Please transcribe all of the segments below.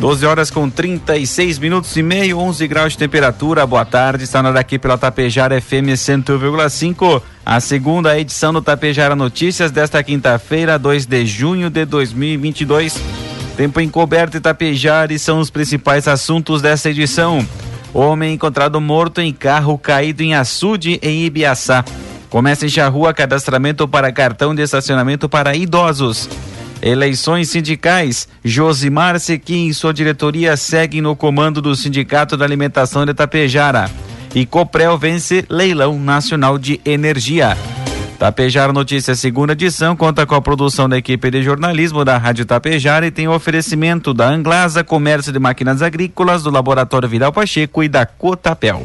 12 horas com 36 minutos e meio, 11 graus de temperatura. Boa tarde, está na daqui pela Tapejara FM 101,5. A segunda edição do Tapejara Notícias desta quinta-feira, 2 de junho de 2022. Tempo encoberto e Tapejara e são os principais assuntos desta edição. Homem encontrado morto em carro caído em açude em Ibiaçá. Começa em Charrua cadastramento para cartão de estacionamento para idosos. Eleições sindicais. Josimar Sequim e sua diretoria seguem no comando do Sindicato da Alimentação de Tapejara. E Coprel vence leilão nacional de energia. Tapejara Notícias, segunda edição, conta com a produção da equipe de jornalismo da Rádio Tapejara e tem o oferecimento da Anglasa Comércio de Máquinas Agrícolas, do Laboratório Vidal Pacheco e da Cotapel.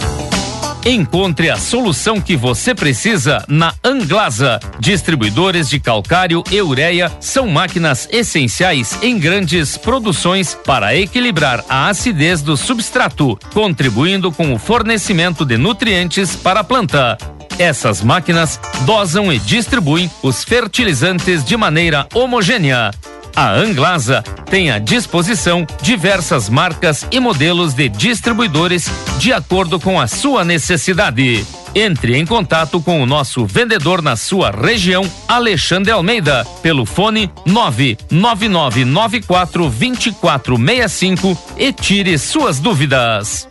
Encontre a solução que você precisa na Anglasa. Distribuidores de calcário e ureia são máquinas essenciais em grandes produções para equilibrar a acidez do substrato, contribuindo com o fornecimento de nutrientes para a planta. Essas máquinas dosam e distribuem os fertilizantes de maneira homogênea a Anglasa tem à disposição diversas marcas e modelos de distribuidores de acordo com a sua necessidade. Entre em contato com o nosso vendedor na sua região, Alexandre Almeida, pelo fone 99994 2465 e tire suas dúvidas.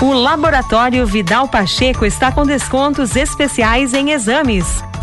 O Laboratório Vidal Pacheco está com descontos especiais em exames.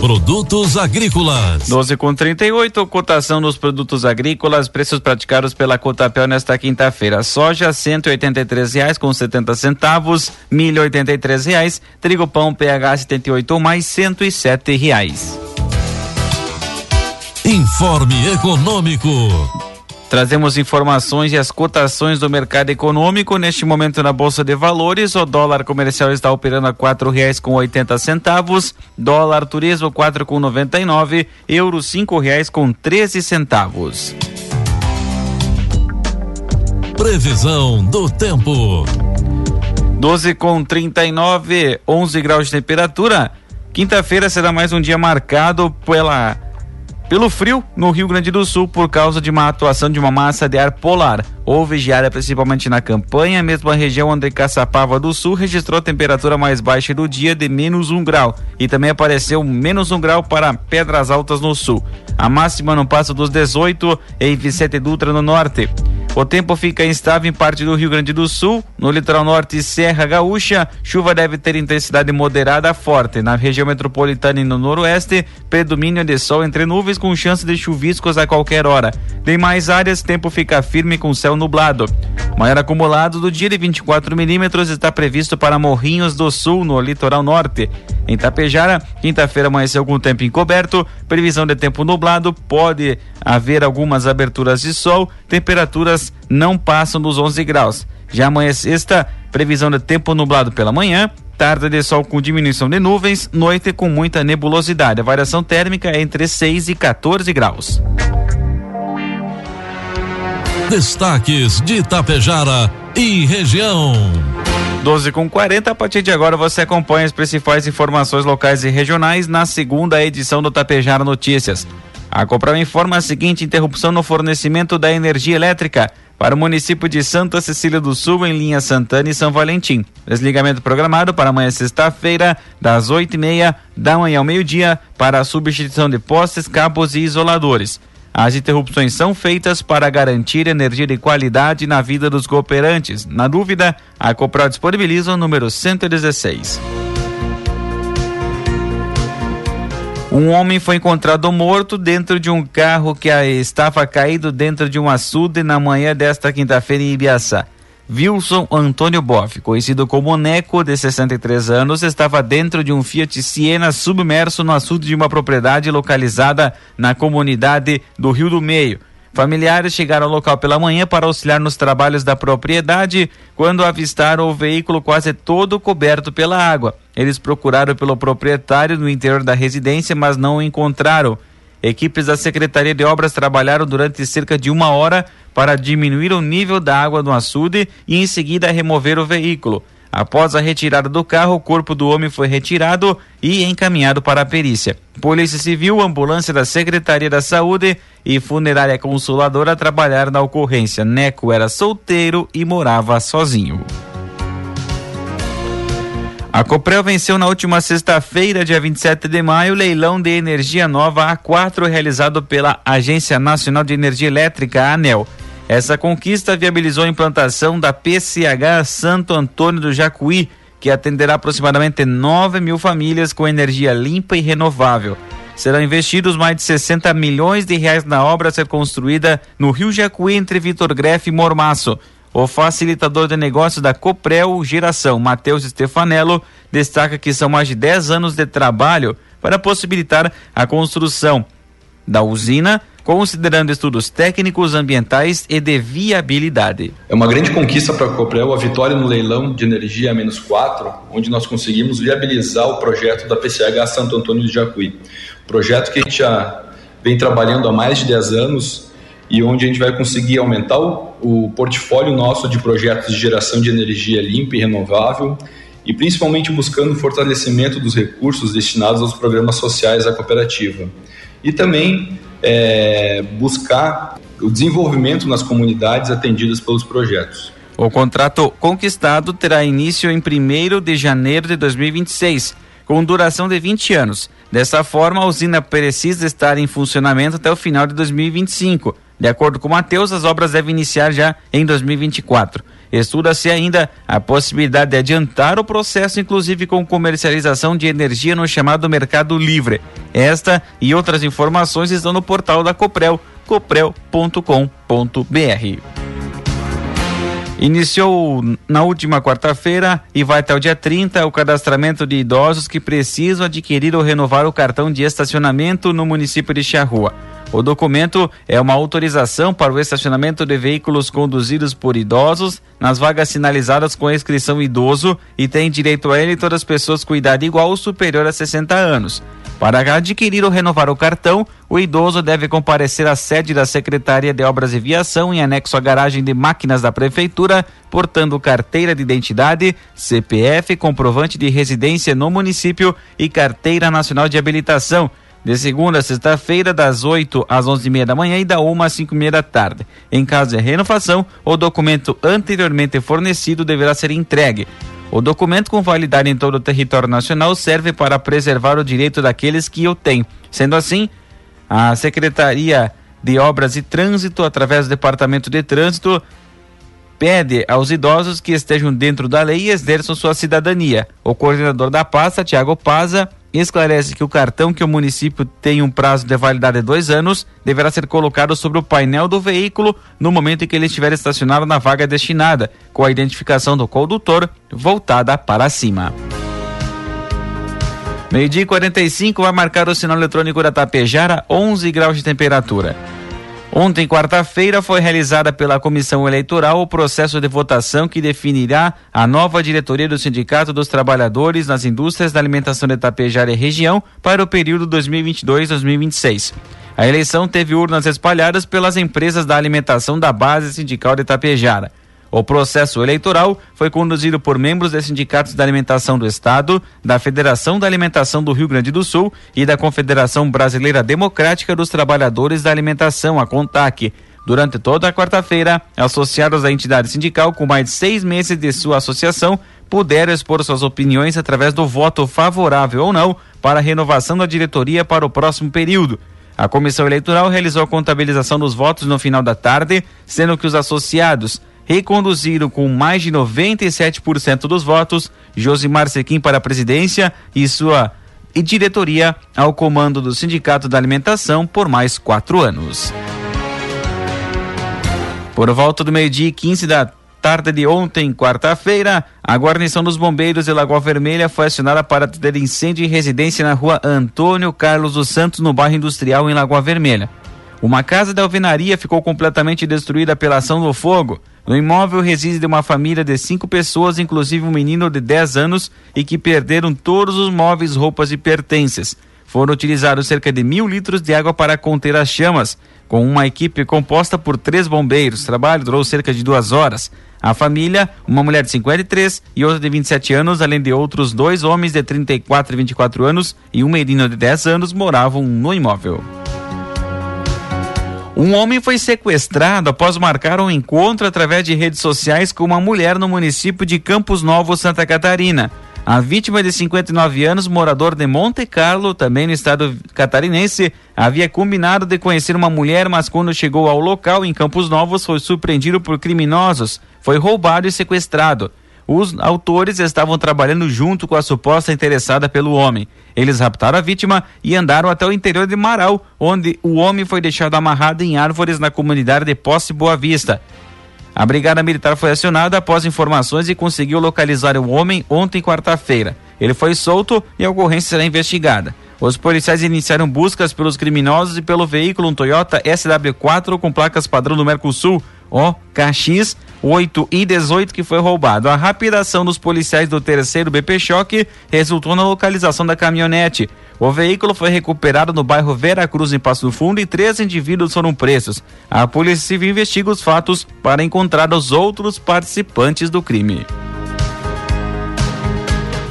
Produtos agrícolas. 12 com 38, cotação dos produtos agrícolas, preços praticados pela Cotapel nesta quinta-feira. Soja, cento e reais com 70 centavos, milho oitenta e reais, trigo pão PH 78 mais cento e sete reais. Informe Econômico. Trazemos informações e as cotações do mercado econômico. Neste momento na Bolsa de Valores, o dólar comercial está operando a quatro reais com oitenta centavos, dólar turismo quatro com noventa e nove, euro cinco reais com treze centavos. Previsão do tempo. 12 com 39, 11 graus de temperatura. Quinta-feira será mais um dia marcado pela pelo frio no Rio Grande do Sul por causa de uma atuação de uma massa de ar polar. Houve geada principalmente na campanha, mesmo a região onde Caçapava do Sul registrou a temperatura mais baixa do dia de menos um grau e também apareceu menos um grau para Pedras Altas no sul. A máxima não passa dos 18 em Vicente Dutra no norte. O tempo fica instável em parte do Rio Grande do Sul, no litoral norte e Serra Gaúcha. Chuva deve ter intensidade moderada a forte. Na região metropolitana e no noroeste, predomínio de sol entre nuvens com chance de chuviscos a qualquer hora. Demais áreas, tempo fica firme com céu nublado. Maior acumulado do dia de 24 milímetros está previsto para Morrinhos do Sul, no litoral norte. Em Tapejara, quinta-feira amanheceu com tempo encoberto, previsão de tempo nublado, pode haver algumas aberturas de sol, temperaturas não passam dos 11 graus. Já amanhã sexta, previsão de tempo nublado pela manhã, tarde de sol com diminuição de nuvens, noite com muita nebulosidade. A variação térmica é entre 6 e 14 graus. Destaques de Itapejara e região. 12 com 40. A partir de agora você acompanha as principais informações locais e regionais na segunda edição do Tapejara Notícias. A Copel informa a seguinte interrupção no fornecimento da energia elétrica para o município de Santa Cecília do Sul, em linha Santana e São Valentim. Desligamento programado para amanhã, sexta-feira, das oito e meia da manhã ao meio-dia, para a substituição de postes, cabos e isoladores. As interrupções são feitas para garantir energia de qualidade na vida dos cooperantes. Na dúvida, a Copro disponibiliza o número 116. Um homem foi encontrado morto dentro de um carro que estava caído dentro de um açude na manhã desta quinta-feira em Ibiaçá. Wilson Antônio Boff, conhecido como Neco, de 63 anos, estava dentro de um Fiat Siena submerso no açude de uma propriedade localizada na comunidade do Rio do Meio. Familiares chegaram ao local pela manhã para auxiliar nos trabalhos da propriedade quando avistaram o veículo quase todo coberto pela água. Eles procuraram pelo proprietário no interior da residência, mas não o encontraram. Equipes da Secretaria de Obras trabalharam durante cerca de uma hora para diminuir o nível da água no açude e em seguida remover o veículo. Após a retirada do carro, o corpo do homem foi retirado e encaminhado para a perícia. Polícia Civil, ambulância da Secretaria da Saúde e funerária consoladora trabalharam na ocorrência. Neco era solteiro e morava sozinho. A Coprel venceu na última sexta-feira, dia 27 de maio, o leilão de energia nova A4 realizado pela Agência Nacional de Energia Elétrica, ANEL. Essa conquista viabilizou a implantação da PCH Santo Antônio do Jacuí, que atenderá aproximadamente 9 mil famílias com energia limpa e renovável. Serão investidos mais de 60 milhões de reais na obra a ser construída no Rio Jacuí entre Vitor Greff e Mormaço. O facilitador de negócios da Coprel Geração, Matheus Stefanello, destaca que são mais de 10 anos de trabalho para possibilitar a construção da usina considerando estudos técnicos, ambientais e de viabilidade. É uma grande conquista para a Coprel a vitória no leilão de energia menos 4, onde nós conseguimos viabilizar o projeto da PCH Santo Antônio de Jacuí. Projeto que a gente já vem trabalhando há mais de 10 anos e onde a gente vai conseguir aumentar o, o portfólio nosso de projetos de geração de energia limpa e renovável e principalmente buscando o fortalecimento dos recursos destinados aos programas sociais da cooperativa. E também é, buscar o desenvolvimento nas comunidades atendidas pelos projetos. O contrato conquistado terá início em 1 de janeiro de 2026, com duração de 20 anos. Dessa forma, a usina precisa estar em funcionamento até o final de 2025. De acordo com Matheus, as obras devem iniciar já em 2024. Estuda-se ainda a possibilidade de adiantar o processo, inclusive com comercialização de energia no chamado Mercado Livre. Esta e outras informações estão no portal da Coprel, coprel.com.br. Iniciou na última quarta-feira e vai até o dia 30 o cadastramento de idosos que precisam adquirir ou renovar o cartão de estacionamento no município de Charrua. O documento é uma autorização para o estacionamento de veículos conduzidos por idosos nas vagas sinalizadas com a inscrição idoso e tem direito a ele todas as pessoas com idade igual ou superior a 60 anos. Para adquirir ou renovar o cartão, o idoso deve comparecer à sede da Secretaria de Obras e Viação em anexo à garagem de máquinas da Prefeitura, portando carteira de identidade, CPF, comprovante de residência no município e carteira nacional de habilitação de segunda a sexta-feira, das 8 às 11h30 da manhã e da 1 às 5h30 da tarde. Em caso de renovação, o documento anteriormente fornecido deverá ser entregue. O documento com validade em todo o território nacional serve para preservar o direito daqueles que o têm. Sendo assim, a Secretaria de Obras e Trânsito, através do Departamento de Trânsito, pede aos idosos que estejam dentro da lei e exerçam sua cidadania. O coordenador da pasta, Tiago Paza, esclarece que o cartão que o município tem um prazo de validade de dois anos deverá ser colocado sobre o painel do veículo no momento em que ele estiver estacionado na vaga destinada, com a identificação do condutor voltada para cima. Meio-dia e 45 vai marcar o sinal eletrônico da Tapejara, 11 graus de temperatura. Ontem, quarta-feira, foi realizada pela Comissão Eleitoral o processo de votação que definirá a nova diretoria do Sindicato dos Trabalhadores nas Indústrias da Alimentação de Itapejara e região para o período 2022-2026. A eleição teve urnas espalhadas pelas empresas da alimentação da base sindical de Itapejara. O processo eleitoral foi conduzido por membros dos sindicatos da alimentação do Estado, da Federação da Alimentação do Rio Grande do Sul e da Confederação Brasileira Democrática dos Trabalhadores da Alimentação, a CONTAC. Durante toda a quarta-feira, associados à entidade sindical com mais de seis meses de sua associação puderam expor suas opiniões através do voto favorável ou não para a renovação da diretoria para o próximo período. A comissão eleitoral realizou a contabilização dos votos no final da tarde, sendo que os associados reconduziram com mais de 97% dos votos Josimar Sequim para a presidência e sua e diretoria ao comando do Sindicato da Alimentação por mais quatro anos. Por volta do meio-dia e 15 da tarde de ontem, quarta-feira, a guarnição dos bombeiros de Lagoa Vermelha foi acionada para atender incêndio em residência na rua Antônio Carlos dos Santos, no bairro Industrial, em Lagoa Vermelha. Uma casa de alvenaria ficou completamente destruída pela ação do fogo. No imóvel reside uma família de cinco pessoas, inclusive um menino de 10 anos, e que perderam todos os móveis, roupas e pertences. Foram utilizados cerca de mil litros de água para conter as chamas, com uma equipe composta por três bombeiros. O trabalho durou cerca de duas horas. A família, uma mulher de 53 e outra de 27 anos, além de outros dois homens de 34 e 24 anos e um menino de 10 anos, moravam no imóvel. Um homem foi sequestrado após marcar um encontro através de redes sociais com uma mulher no município de Campos Novos, Santa Catarina. A vítima de 59 anos, morador de Monte Carlo, também no estado catarinense, havia combinado de conhecer uma mulher, mas quando chegou ao local em Campos Novos foi surpreendido por criminosos, foi roubado e sequestrado. Os autores estavam trabalhando junto com a suposta interessada pelo homem. Eles raptaram a vítima e andaram até o interior de Marau, onde o homem foi deixado amarrado em árvores na comunidade de Posse Boa Vista. A Brigada Militar foi acionada após informações e conseguiu localizar o homem ontem, quarta-feira. Ele foi solto e a ocorrência será investigada. Os policiais iniciaram buscas pelos criminosos e pelo veículo um Toyota SW4 com placas padrão do Mercosul, OKX 8 e 18 que foi roubado. A rápida ação dos policiais do terceiro BP Choque resultou na localização da caminhonete. O veículo foi recuperado no bairro Vera Cruz, em Passo Fundo, e três indivíduos foram presos. A Polícia Civil investiga os fatos para encontrar os outros participantes do crime.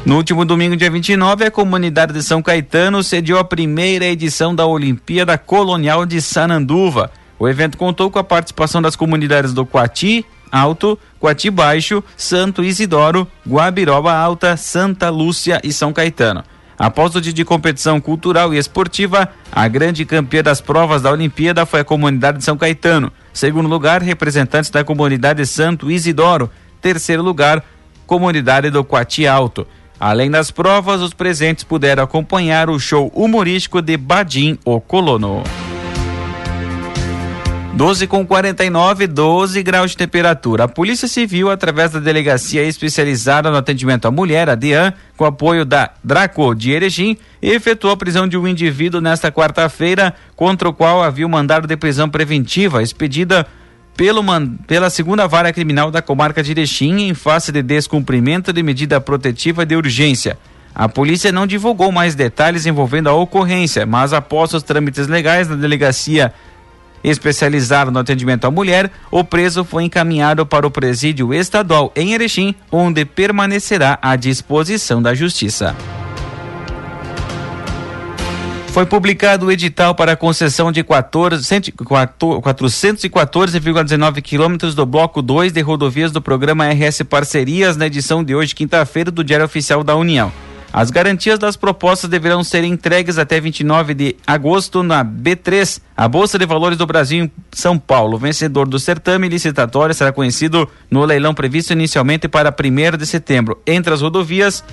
No último domingo, dia 29, a comunidade de São Caetano sediou a primeira edição da Olimpíada Colonial de Sananduva. O evento contou com a participação das comunidades do Coati Alto, Coati Baixo, Santo Isidoro, Guabiroba Alta, Santa Lúcia e São Caetano. Após o dia de competição cultural e esportiva, a grande campeã das provas da Olimpíada foi a comunidade de São Caetano. Segundo lugar, representantes da comunidade Santo Isidoro. Terceiro lugar, comunidade do Coati Alto. Além das provas, os presentes puderam acompanhar o show humorístico de Badim, o Colono. 12 com 49, 12 graus de temperatura. A Polícia Civil, através da Delegacia Especializada no Atendimento à Mulher, a DEAN, com apoio da Draco de Erechim, efetuou a prisão de um indivíduo nesta quarta-feira, contra o qual havia um mandado de prisão preventiva expedida pelo, pela segunda vara criminal da comarca de Erechim em face de descumprimento de medida protetiva de urgência. A polícia não divulgou mais detalhes envolvendo a ocorrência, mas após os trâmites legais da delegacia especializado no atendimento à mulher, o preso foi encaminhado para o presídio estadual em Erechim, onde permanecerá à disposição da justiça. Foi publicado o edital para a concessão de 414,19 quilômetros do Bloco 2 de rodovias do programa RS Parcerias na edição de hoje, quinta-feira, do Diário Oficial da União. As garantias das propostas deverão ser entregues até 29 de agosto na B3, a Bolsa de Valores do Brasil em São Paulo. O vencedor do certame licitatório será conhecido no leilão previsto inicialmente para 1 de setembro. Entre as rodovias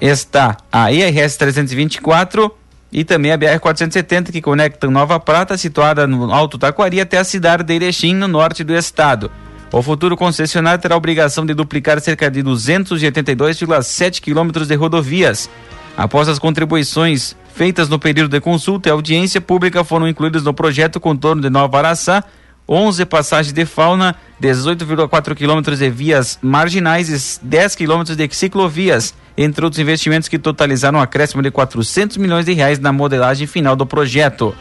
está a IRS 324 e também a BR-470, que conecta Nova Prata, situada no Alto Taquari, até a cidade de Erechim, no norte do estado. O futuro concessionário terá a obrigação de duplicar cerca de 282,7 quilômetros de rodovias. Após as contribuições feitas no período de consulta e audiência pública, foram incluídos no projeto contorno de Nova Araçá 11 passagens de fauna, 18,4 quilômetros de vias marginais e 10 quilômetros de ciclovias, entre outros investimentos que totalizaram um acréscimo de 400 milhões de reais na modelagem final do projeto.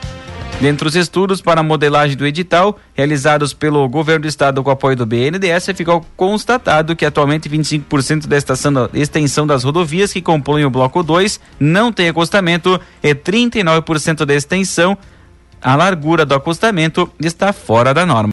Dentre os estudos para a modelagem do edital, realizados pelo governo do estado com apoio do BNDES, ficou constatado que atualmente 25% da extensão das rodovias que compõem o bloco 2 não tem acostamento e 39% da extensão, a largura do acostamento está fora da norma.